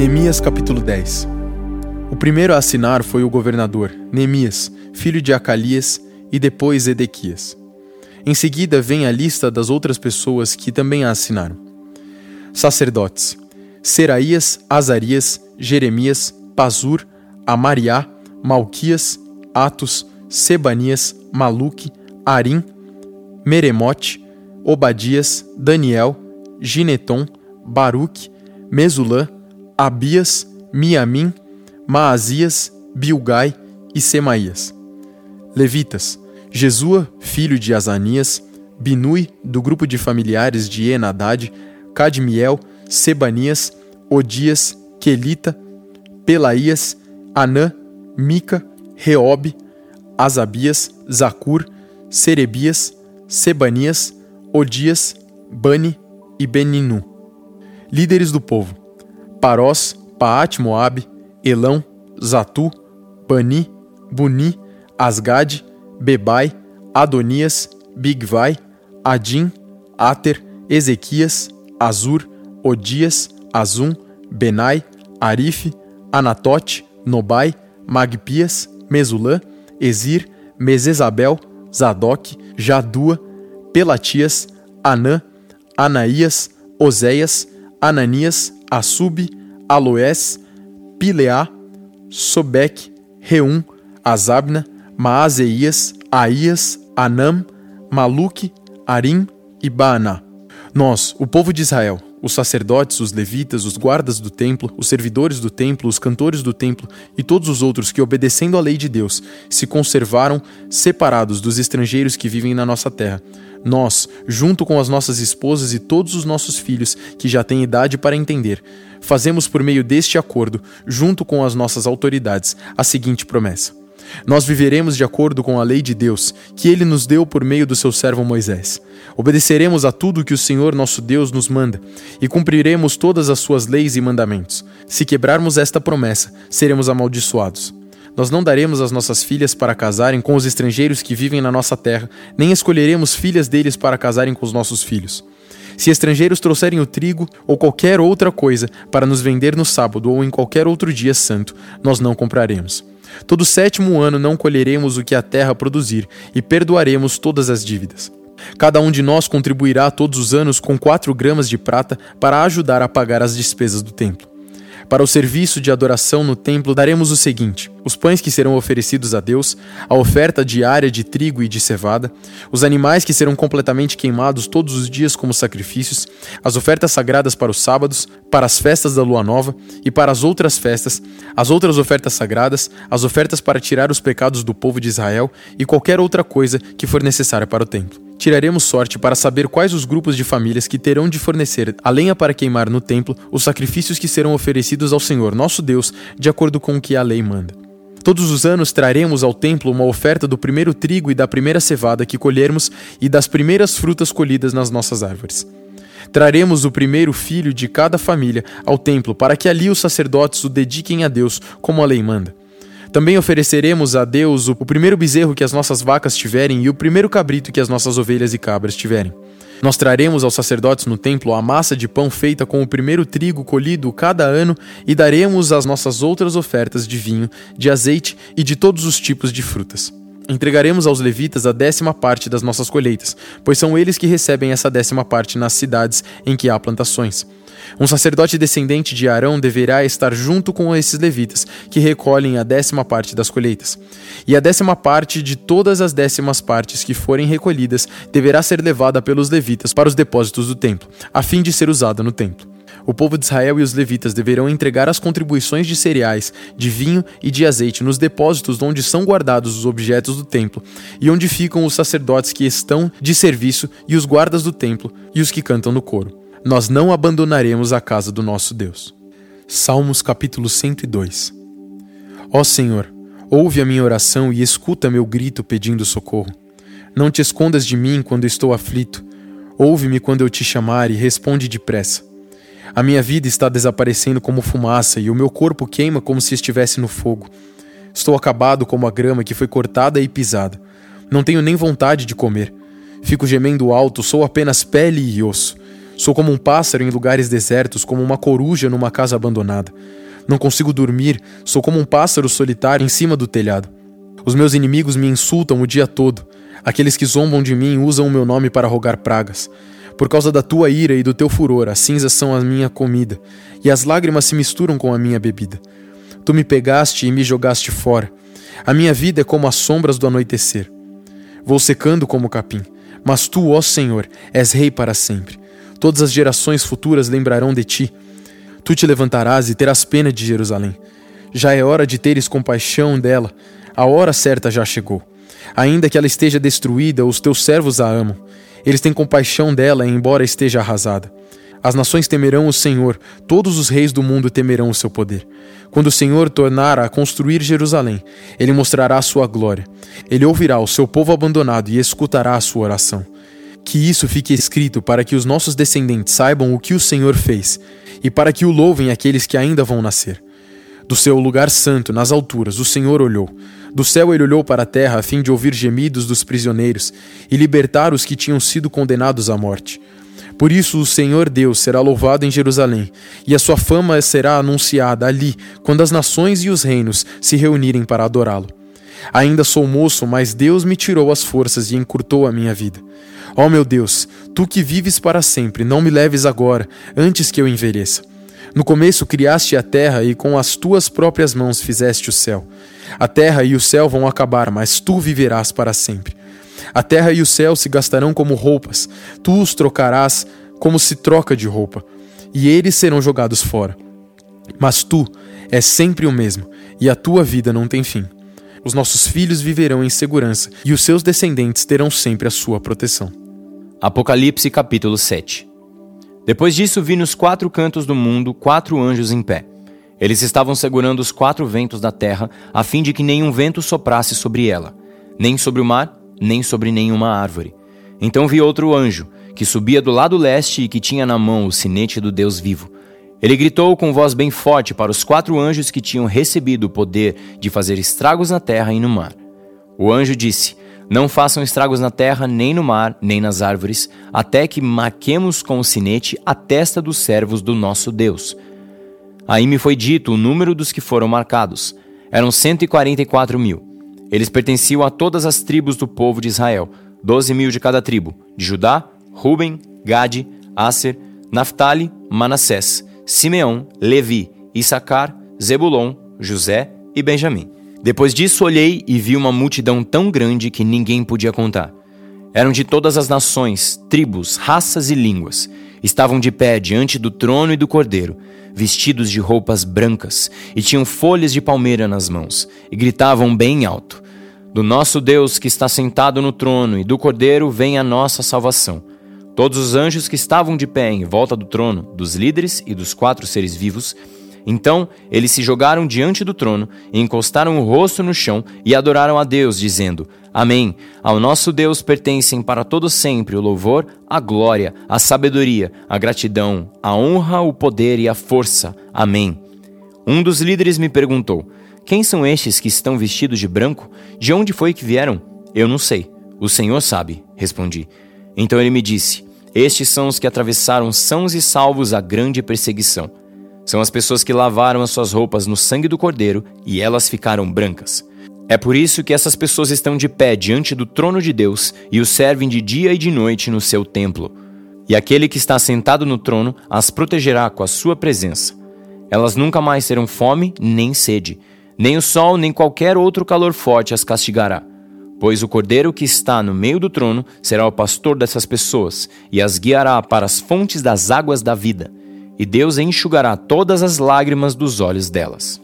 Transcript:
Neemias capítulo 10 O primeiro a assinar foi o governador, Neemias, filho de Acalias, e depois Edequias. Em seguida vem a lista das outras pessoas que também a assinaram. Sacerdotes: Seraías, Azarias, Jeremias, Pazur, Amariá, Malquias, Atos, Sebanias, Maluque, Arim, Meremote, Obadias, Daniel, Gineton, Baruque, Mesulã, Abias, Miamim, Maazias, Bilgai e Semaías. Levitas: Jesua, filho de Azanias, Binui, do grupo de familiares de Enadad, Cadmiel, Sebanias, Odias, Quelita, Pelaías, Anã, Mica, Reobe, Asabias, Zacur, Serebias, Sebanias, Odias, Bani e Beninu. Líderes do povo: Parós, Paat Moabe, Elão, Zatu, Bani, Buni, Asgade, Bebai, Adonias, Bigvai, Adim, Ater, Ezequias, Azur, Odias, Azum, Benai, Arife, Anatote, Nobai, Magpias, Mesulã, Ezir, Mesesabel, Zadok, Jadua, Pelatias, Anã, Anaías, Oséias, Ananias, Assub, Aloés, Pileá, Sobec, Reum, Azabna, Maazeias, Aías, Anam, Maluque, Arim e Baaná. Nós, o povo de Israel, os sacerdotes, os levitas, os guardas do templo, os servidores do templo, os cantores do templo e todos os outros que, obedecendo à lei de Deus, se conservaram separados dos estrangeiros que vivem na nossa terra. Nós, junto com as nossas esposas e todos os nossos filhos que já têm idade para entender, fazemos por meio deste acordo, junto com as nossas autoridades, a seguinte promessa nós viveremos de acordo com a lei de Deus, que ele nos deu por meio do seu servo Moisés. Obedeceremos a tudo que o Senhor nosso Deus nos manda e cumpriremos todas as suas leis e mandamentos. Se quebrarmos esta promessa, seremos amaldiçoados. Nós não daremos as nossas filhas para casarem com os estrangeiros que vivem na nossa terra, nem escolheremos filhas deles para casarem com os nossos filhos. Se estrangeiros trouxerem o trigo ou qualquer outra coisa para nos vender no sábado ou em qualquer outro dia santo, nós não compraremos. Todo sétimo ano não colheremos o que a terra produzir, e perdoaremos todas as dívidas. Cada um de nós contribuirá todos os anos com quatro gramas de prata para ajudar a pagar as despesas do templo. Para o serviço de adoração no templo, daremos o seguinte: os pães que serão oferecidos a Deus, a oferta diária de trigo e de cevada, os animais que serão completamente queimados todos os dias como sacrifícios, as ofertas sagradas para os sábados, para as festas da lua nova e para as outras festas, as outras ofertas sagradas, as ofertas para tirar os pecados do povo de Israel e qualquer outra coisa que for necessária para o templo tiraremos sorte para saber quais os grupos de famílias que terão de fornecer a lenha para queimar no templo os sacrifícios que serão oferecidos ao Senhor nosso Deus, de acordo com o que a lei manda. Todos os anos traremos ao templo uma oferta do primeiro trigo e da primeira cevada que colhermos e das primeiras frutas colhidas nas nossas árvores. Traremos o primeiro filho de cada família ao templo para que ali os sacerdotes o dediquem a Deus, como a lei manda. Também ofereceremos a Deus o primeiro bezerro que as nossas vacas tiverem e o primeiro cabrito que as nossas ovelhas e cabras tiverem. Nós traremos aos sacerdotes no templo a massa de pão feita com o primeiro trigo colhido cada ano e daremos as nossas outras ofertas de vinho, de azeite e de todos os tipos de frutas. Entregaremos aos levitas a décima parte das nossas colheitas, pois são eles que recebem essa décima parte nas cidades em que há plantações. Um sacerdote descendente de Arão deverá estar junto com esses levitas, que recolhem a décima parte das colheitas. E a décima parte de todas as décimas partes que forem recolhidas deverá ser levada pelos levitas para os depósitos do templo, a fim de ser usada no templo. O povo de Israel e os levitas deverão entregar as contribuições de cereais, de vinho e de azeite nos depósitos onde são guardados os objetos do templo e onde ficam os sacerdotes que estão de serviço e os guardas do templo e os que cantam no coro nós não abandonaremos a casa do nosso Deus. Salmos capítulo 102 Ó Senhor, ouve a minha oração e escuta meu grito pedindo socorro. Não te escondas de mim quando estou aflito. Ouve-me quando eu te chamar e responde depressa. A minha vida está desaparecendo como fumaça e o meu corpo queima como se estivesse no fogo. Estou acabado como a grama que foi cortada e pisada. Não tenho nem vontade de comer. Fico gemendo alto, sou apenas pele e osso. Sou como um pássaro em lugares desertos, como uma coruja numa casa abandonada. Não consigo dormir, sou como um pássaro solitário em cima do telhado. Os meus inimigos me insultam o dia todo. Aqueles que zombam de mim usam o meu nome para rogar pragas. Por causa da tua ira e do teu furor, as cinzas são a minha comida, e as lágrimas se misturam com a minha bebida. Tu me pegaste e me jogaste fora. A minha vida é como as sombras do anoitecer. Vou secando como capim, mas tu, ó Senhor, és rei para sempre. Todas as gerações futuras lembrarão de ti. Tu te levantarás e terás pena de Jerusalém. Já é hora de teres compaixão dela, a hora certa já chegou. Ainda que ela esteja destruída, os teus servos a amam. Eles têm compaixão dela, embora esteja arrasada. As nações temerão o Senhor, todos os reis do mundo temerão o seu poder. Quando o Senhor tornar a construir Jerusalém, ele mostrará a sua glória. Ele ouvirá o seu povo abandonado e escutará a sua oração. Que isso fique escrito para que os nossos descendentes saibam o que o Senhor fez e para que o louvem aqueles que ainda vão nascer. Do seu lugar santo, nas alturas, o Senhor olhou. Do céu ele olhou para a terra a fim de ouvir gemidos dos prisioneiros e libertar os que tinham sido condenados à morte. Por isso o Senhor Deus será louvado em Jerusalém, e a sua fama será anunciada ali, quando as nações e os reinos se reunirem para adorá-lo. Ainda sou moço, mas Deus me tirou as forças e encurtou a minha vida. Ó oh meu Deus, tu que vives para sempre, não me leves agora, antes que eu envelheça. No começo criaste a terra e com as tuas próprias mãos fizeste o céu. A terra e o céu vão acabar, mas tu viverás para sempre. A terra e o céu se gastarão como roupas, tu os trocarás como se troca de roupa, e eles serão jogados fora. Mas tu és sempre o mesmo, e a tua vida não tem fim. Os nossos filhos viverão em segurança, e os seus descendentes terão sempre a sua proteção. Apocalipse capítulo 7 Depois disso vi nos quatro cantos do mundo quatro anjos em pé. Eles estavam segurando os quatro ventos da terra, a fim de que nenhum vento soprasse sobre ela, nem sobre o mar, nem sobre nenhuma árvore. Então vi outro anjo, que subia do lado leste e que tinha na mão o sinete do Deus vivo. Ele gritou com voz bem forte para os quatro anjos que tinham recebido o poder de fazer estragos na terra e no mar. O anjo disse: Não façam estragos na terra, nem no mar, nem nas árvores, até que marquemos com o sinete a testa dos servos do nosso Deus. Aí me foi dito o número dos que foram marcados. Eram 144 mil. Eles pertenciam a todas as tribos do povo de Israel, doze mil de cada tribo, de Judá, Ruben, Gade, Aser, Naphtali, Manassés, Simeão, Levi, Issacar, Zebulon, José e Benjamim. Depois disso olhei e vi uma multidão tão grande que ninguém podia contar. Eram de todas as nações, tribos, raças e línguas. Estavam de pé diante do trono e do cordeiro, vestidos de roupas brancas, e tinham folhas de palmeira nas mãos, e gritavam bem alto: Do nosso Deus que está sentado no trono e do Cordeiro vem a nossa salvação. Todos os anjos que estavam de pé em volta do trono, dos líderes e dos quatro seres vivos, então eles se jogaram diante do trono, encostaram o rosto no chão e adoraram a Deus, dizendo: Amém. Ao nosso Deus pertencem para todo sempre o louvor, a glória, a sabedoria, a gratidão, a honra, o poder e a força. Amém. Um dos líderes me perguntou: Quem são estes que estão vestidos de branco? De onde foi que vieram? Eu não sei. O Senhor sabe, respondi. Então ele me disse: Estes são os que atravessaram sãos e salvos a grande perseguição. São as pessoas que lavaram as suas roupas no sangue do Cordeiro e elas ficaram brancas. É por isso que essas pessoas estão de pé diante do trono de Deus e o servem de dia e de noite no seu templo. E aquele que está sentado no trono as protegerá com a sua presença. Elas nunca mais terão fome nem sede, nem o sol nem qualquer outro calor forte as castigará. Pois o cordeiro que está no meio do trono será o pastor dessas pessoas e as guiará para as fontes das águas da vida, e Deus enxugará todas as lágrimas dos olhos delas.